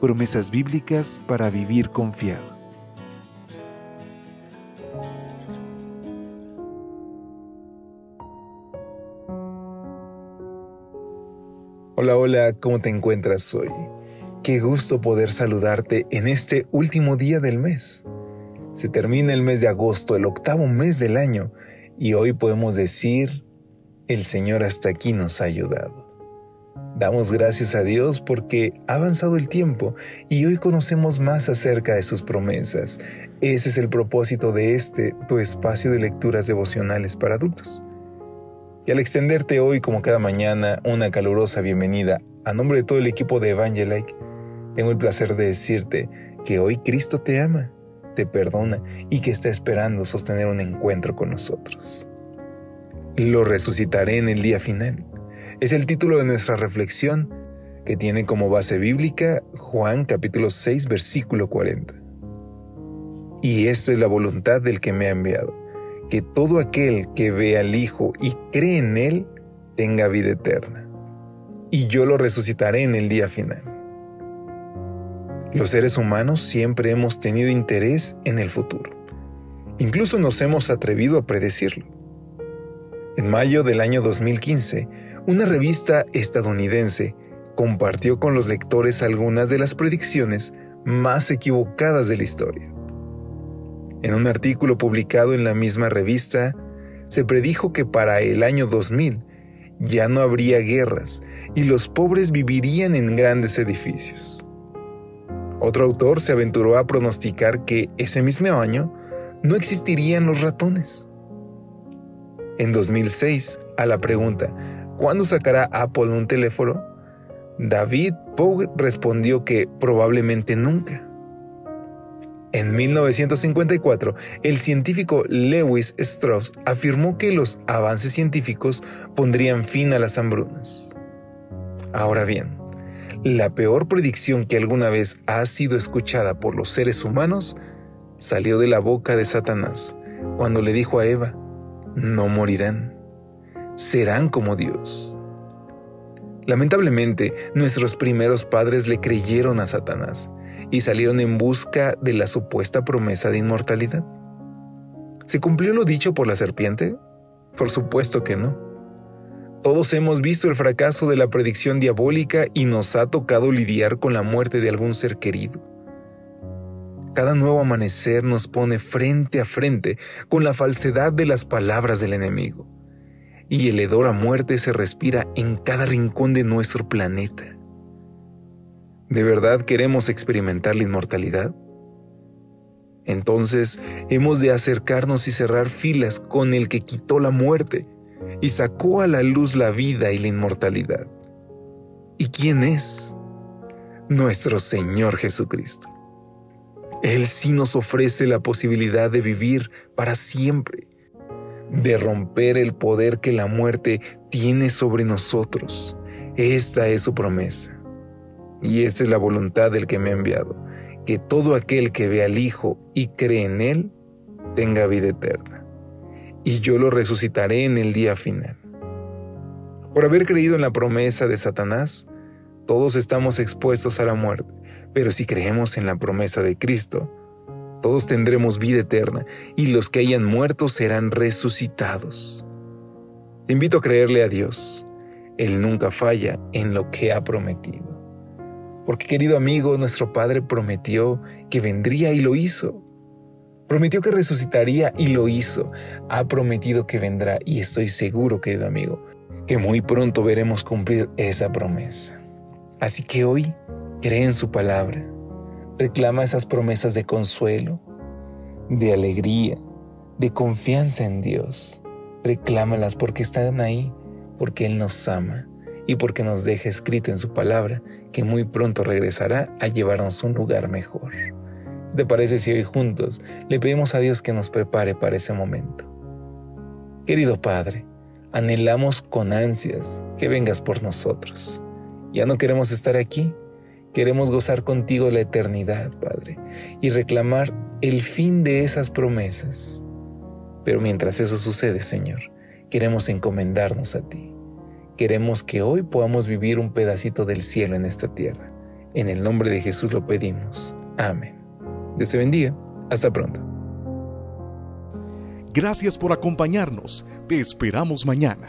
promesas bíblicas para vivir confiado. Hola, hola, ¿cómo te encuentras hoy? Qué gusto poder saludarte en este último día del mes. Se termina el mes de agosto, el octavo mes del año, y hoy podemos decir, el Señor hasta aquí nos ha ayudado. Damos gracias a Dios porque ha avanzado el tiempo y hoy conocemos más acerca de sus promesas. Ese es el propósito de este, tu espacio de lecturas devocionales para adultos. Y al extenderte hoy, como cada mañana, una calurosa bienvenida a nombre de todo el equipo de Evangelike, tengo el placer de decirte que hoy Cristo te ama, te perdona y que está esperando sostener un encuentro con nosotros. Lo resucitaré en el día final es el título de nuestra reflexión que tiene como base bíblica Juan capítulo 6 versículo 40. Y esta es la voluntad del que me ha enviado, que todo aquel que ve al Hijo y cree en Él tenga vida eterna, y yo lo resucitaré en el día final. Los seres humanos siempre hemos tenido interés en el futuro. Incluso nos hemos atrevido a predecirlo. En mayo del año 2015, una revista estadounidense compartió con los lectores algunas de las predicciones más equivocadas de la historia. En un artículo publicado en la misma revista, se predijo que para el año 2000 ya no habría guerras y los pobres vivirían en grandes edificios. Otro autor se aventuró a pronosticar que ese mismo año no existirían los ratones. En 2006, a la pregunta ¿Cuándo sacará Apple un teléfono? David Pogue respondió que probablemente nunca. En 1954, el científico Lewis Strauss afirmó que los avances científicos pondrían fin a las hambrunas. Ahora bien, la peor predicción que alguna vez ha sido escuchada por los seres humanos salió de la boca de Satanás cuando le dijo a Eva, no morirán serán como Dios. Lamentablemente, nuestros primeros padres le creyeron a Satanás y salieron en busca de la supuesta promesa de inmortalidad. ¿Se cumplió lo dicho por la serpiente? Por supuesto que no. Todos hemos visto el fracaso de la predicción diabólica y nos ha tocado lidiar con la muerte de algún ser querido. Cada nuevo amanecer nos pone frente a frente con la falsedad de las palabras del enemigo y el hedor a muerte se respira en cada rincón de nuestro planeta. ¿De verdad queremos experimentar la inmortalidad? Entonces hemos de acercarnos y cerrar filas con el que quitó la muerte y sacó a la luz la vida y la inmortalidad. ¿Y quién es? Nuestro Señor Jesucristo. Él sí nos ofrece la posibilidad de vivir para siempre de romper el poder que la muerte tiene sobre nosotros. Esta es su promesa. Y esta es la voluntad del que me ha enviado, que todo aquel que ve al Hijo y cree en Él tenga vida eterna. Y yo lo resucitaré en el día final. Por haber creído en la promesa de Satanás, todos estamos expuestos a la muerte, pero si creemos en la promesa de Cristo, todos tendremos vida eterna y los que hayan muerto serán resucitados. Te invito a creerle a Dios. Él nunca falla en lo que ha prometido. Porque querido amigo, nuestro Padre prometió que vendría y lo hizo. Prometió que resucitaría y lo hizo. Ha prometido que vendrá y estoy seguro, querido amigo, que muy pronto veremos cumplir esa promesa. Así que hoy cree en su palabra Reclama esas promesas de consuelo, de alegría, de confianza en Dios. Reclámalas porque están ahí, porque Él nos ama y porque nos deja escrito en su palabra que muy pronto regresará a llevarnos a un lugar mejor. te parece si hoy juntos le pedimos a Dios que nos prepare para ese momento? Querido Padre, anhelamos con ansias que vengas por nosotros. Ya no queremos estar aquí, queremos gozar contigo la eternidad, Padre, y reclamar el fin de esas promesas. Pero mientras eso sucede, Señor, queremos encomendarnos a ti. Queremos que hoy podamos vivir un pedacito del cielo en esta tierra. En el nombre de Jesús lo pedimos. Amén. Dios te bendiga. Hasta pronto. Gracias por acompañarnos. Te esperamos mañana.